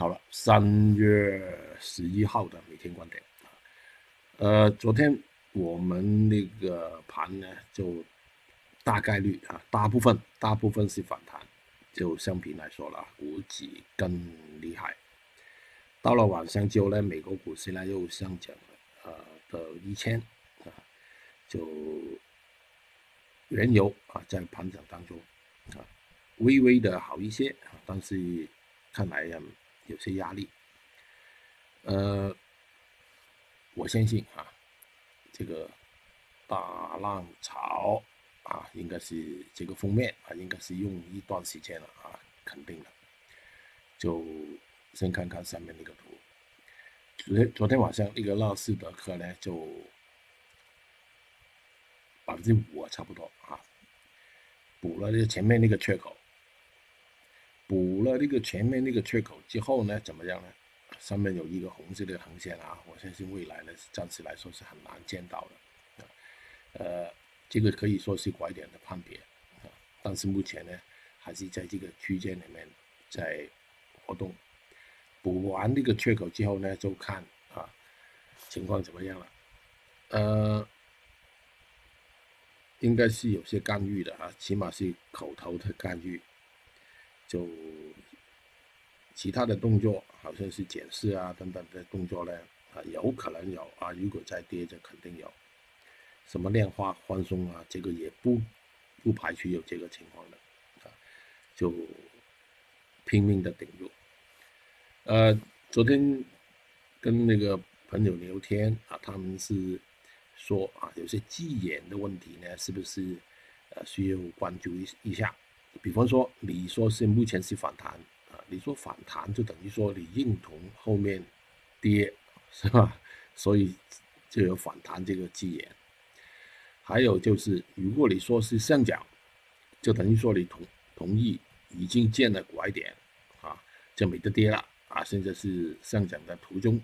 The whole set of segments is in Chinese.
好了，三月十一号的每天观点呃，昨天我们那个盘呢，就大概率啊，大部分大部分是反弹，就相比来说了，股指更厉害。到了晚上之后呢，美国股市呢又上涨了，呃，到一千啊，就原油啊在盘整当中啊，微微的好一些啊，但是看来呀有些压力。呃，我相信啊，这个大浪潮啊，应该是这个封面啊，应该是用一段时间了啊，肯定的，就。先看看上面那个图，昨天昨天晚上那个纳斯达克呢，就百分之五啊差不多啊，补了这前面那个缺口，补了那个前面那个缺口之后呢，怎么样呢？上面有一个红色的横线啊，我相信未来呢，暂时来说是很难见到的，呃，这个可以说是拐点的判别啊，但是目前呢，还是在这个区间里面在活动。补完那个缺口之后呢，就看啊情况怎么样了。呃，应该是有些干预的啊，起码是口头的干预。就其他的动作，好像是检视啊等等的动作呢，啊有可能有啊，如果再跌就肯定有。什么量化宽松啊，这个也不不排除有这个情况的啊，就拼命的顶住。呃，昨天跟那个朋友聊天啊，他们是说啊，有些基眼的问题呢，是不是呃需要关注一一下？比方说，你说是目前是反弹啊，你说反弹就等于说你认同后面跌是吧？所以就有反弹这个字眼。还有就是，如果你说是上涨，就等于说你同同意已经见了拐点啊，就没得跌了。啊，现在是上涨的途中，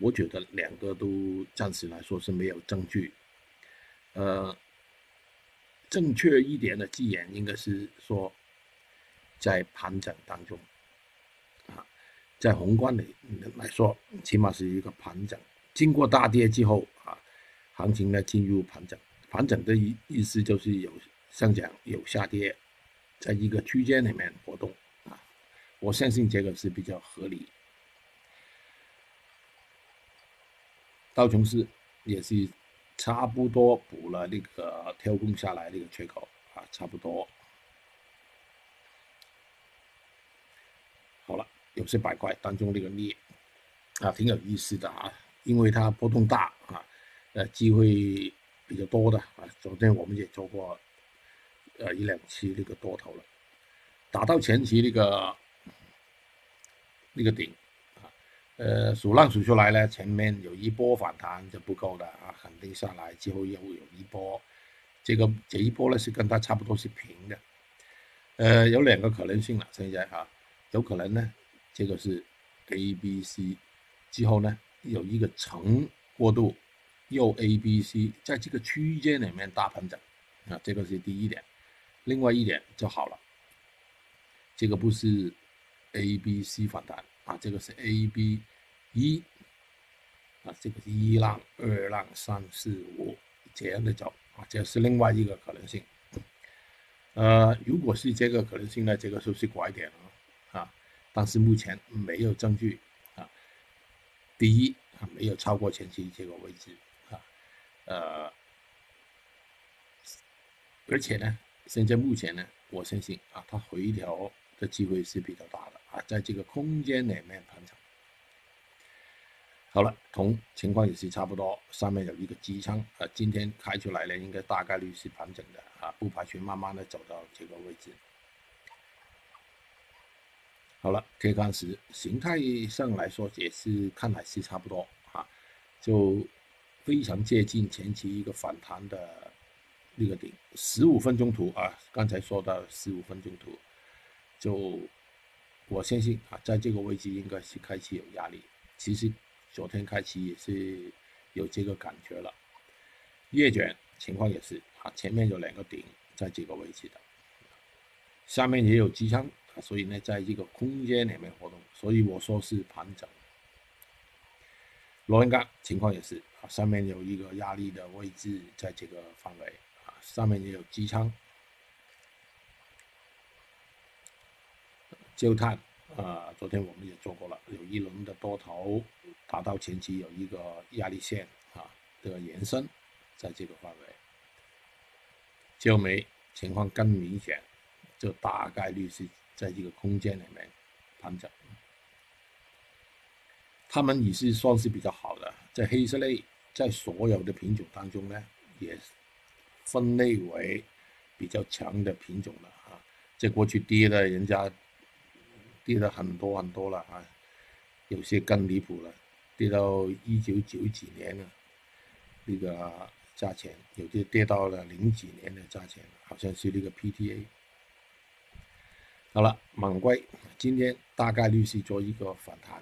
我觉得两个都暂时来说是没有证据。呃，正确一点的字眼应该是说，在盘整当中，啊，在宏观的来说，起码是一个盘整。经过大跌之后啊，行情呢进入盘整。盘整的意意思就是有上涨有下跌，在一个区间里面活动啊。我相信这个是比较合理。道琼斯也是差不多补了那个跳空下来那个缺口啊，差不多。好了，有些板块当中那个镍啊，挺有意思的啊，因为它波动大啊，呃，机会比较多的啊。昨天我们也做过呃一两期那个多头了，打到前期那个。那个顶，呃，数浪数出来呢，前面有一波反弹就不够的啊，肯定下来之后又有一波，这个这一波呢是跟它差不多是平的，呃，有两个可能性了，现在啊，有可能呢，这个是 A、B、C 之后呢有一个层过渡，又 A、B、C 在这个区间里面大盘整啊，这个是第一点，另外一点就好了，这个不是。A、B、C 反弹。啊，这个是 A、B 一啊，这个是一浪、二浪、三四五这样的走啊，这是另外一个可能性。呃，如果是这个可能性呢，这个就是拐点了啊，但是目前没有证据啊。第一啊，没有超过前期这个位置啊，呃，而且呢，现在目前呢，我相信啊，它回调的机会是比较大的。啊，在这个空间里面盘整，好了，铜情况也是差不多，上面有一个支撑，啊，今天开出来呢，应该大概率是盘整的，啊，不排除慢慢的走到这个位置。好了，K 线时形态上来说也是看来是差不多，啊，就非常接近前期一个反弹的那个顶，十五分钟图啊，刚才说到十五分钟图，就。我相信啊，在这个位置应该是开启有压力。其实昨天开启也是有这个感觉了。月卷情况也是啊，前面有两个顶在这个位置的，下面也有支撑所以呢，在这个空间里面活动，所以我说是盘整。螺纹钢情况也是啊，上面有一个压力的位置，在这个范围啊，上面也有机舱。焦炭啊，昨天我们也做过了，有一轮的多头达到前期有一个压力线啊的延伸，在这个范围。焦煤情况更明显，就大概率是在这个空间里面盘整。他们也是算是比较好的，在黑色类，在所有的品种当中呢，也分类为比较强的品种了啊。在过去跌的，人家跌了很多很多了啊，有些更离谱了，跌到一九九几年了，那个。价钱有些跌到了零几年的价钱，好像是那个 PTA。好了，猛龟今天大概率是做一个反弹。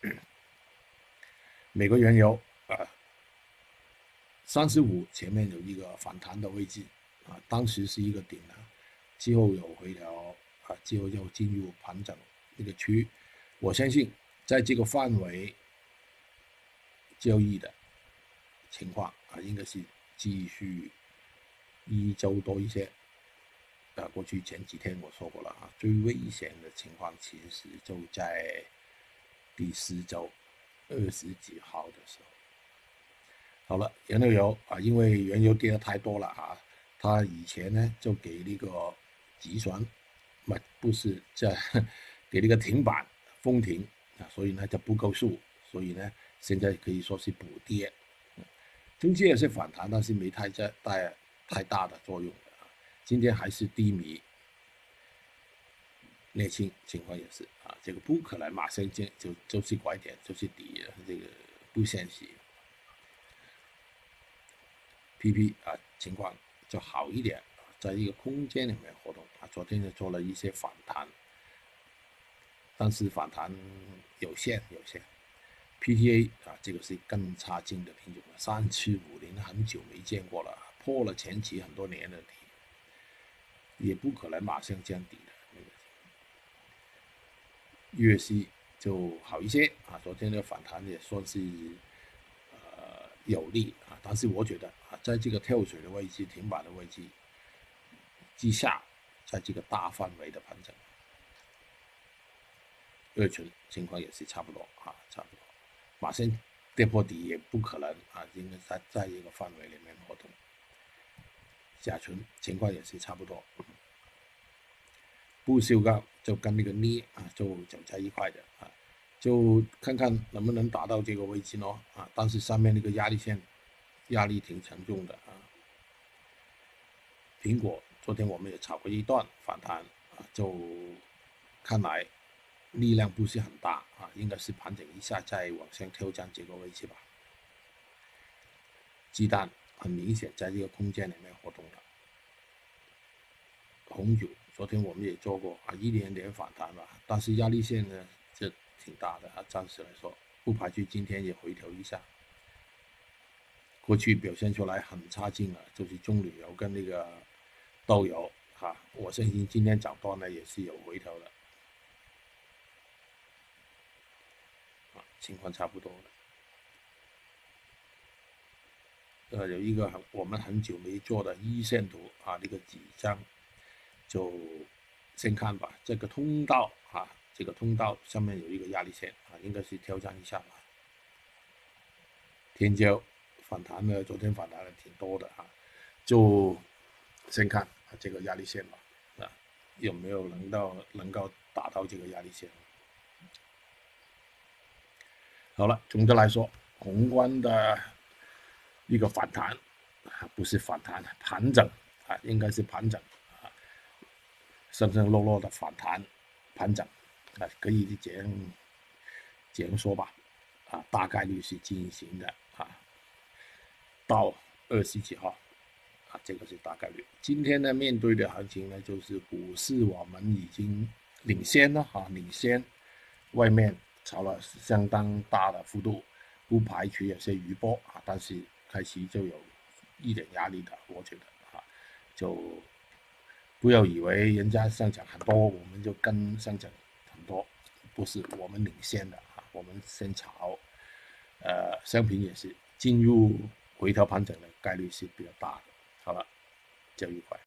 美国原油啊，三十五前面有一个反弹的位置啊，当时是一个顶啊，之后有回调啊，之后又进入盘整那个区，我相信在这个范围交易的。情况啊，应该是继续一周多一些。啊，过去前几天我说过了啊，最危险的情况其实就在第四周二十几号的时候。好了，原油啊，因为原油跌的太多了啊，它以前呢就给那个集船，不不是在给那个停板封停啊，所以呢就不够数，所以呢现在可以说是补跌。中间也是反弹，但是没太在带太大的作用啊。今天还是低迷，沥青情况也是啊，这个不可能马上见就就是拐点就是底，这个不现实。PP 啊情况就好一点，在一个空间里面活动啊，昨天就做了一些反弹，但是反弹有限有限。PTA 啊，这个是更差劲的品种了，三七五零很久没见过了，破了前期很多年的底，也不可能马上见底的。那个粤西就好一些啊，昨天的反弹也算是呃有利啊，但是我觉得啊，在这个跳水的位置、停板的位置之下，在这个大范围的盘整，二醇情况也是差不多啊，差不多。马上跌破底也不可能啊，应该在在一个范围里面活动。甲醇情况也是差不多，不锈钢就跟那个镍啊就走在一块的啊，就看看能不能达到这个位置咯啊，但是上面那个压力线压力挺沉重的啊。苹果昨天我们也炒过一段反弹啊，就看来。力量不是很大啊，应该是盘整一下再往上挑战这个位置吧。鸡蛋很明显在这个空间里面活动了。红酒昨天我们也做过啊，一点点反弹吧，但是压力线呢这挺大的啊，暂时来说不排除今天也回调一下。过去表现出来很差劲了，就是中旅游跟那个豆油哈，我相信今天早段呢也是有回调的。情况差不多了，呃，有一个很我们很久没做的一线图啊，这个几张，就先看吧。这个通道啊，这个通道上面有一个压力线啊，应该是挑战一下吧。天骄反弹呢，昨天反弹的挺多的啊，就先看啊这个压力线吧，啊，有没有能到能够达到这个压力线？好了，总的来说，宏观的一个反弹啊，不是反弹，盘整啊，应该是盘整啊，升升落落的反弹，盘整啊，可以这样这样说吧，啊，大概率是进行的啊，到二十几号这个是大概率。今天呢，面对的行情呢，就是股市我们已经领先了哈，领先外面。炒了相当大的幅度，不排除有些余波啊，但是开始就有一点压力的，我觉得啊，就不要以为人家上涨很多，我们就跟上涨很多，不是我们领先的啊，我们先炒，呃，商品也是进入回调盘整的概率是比较大的。好了，交一块。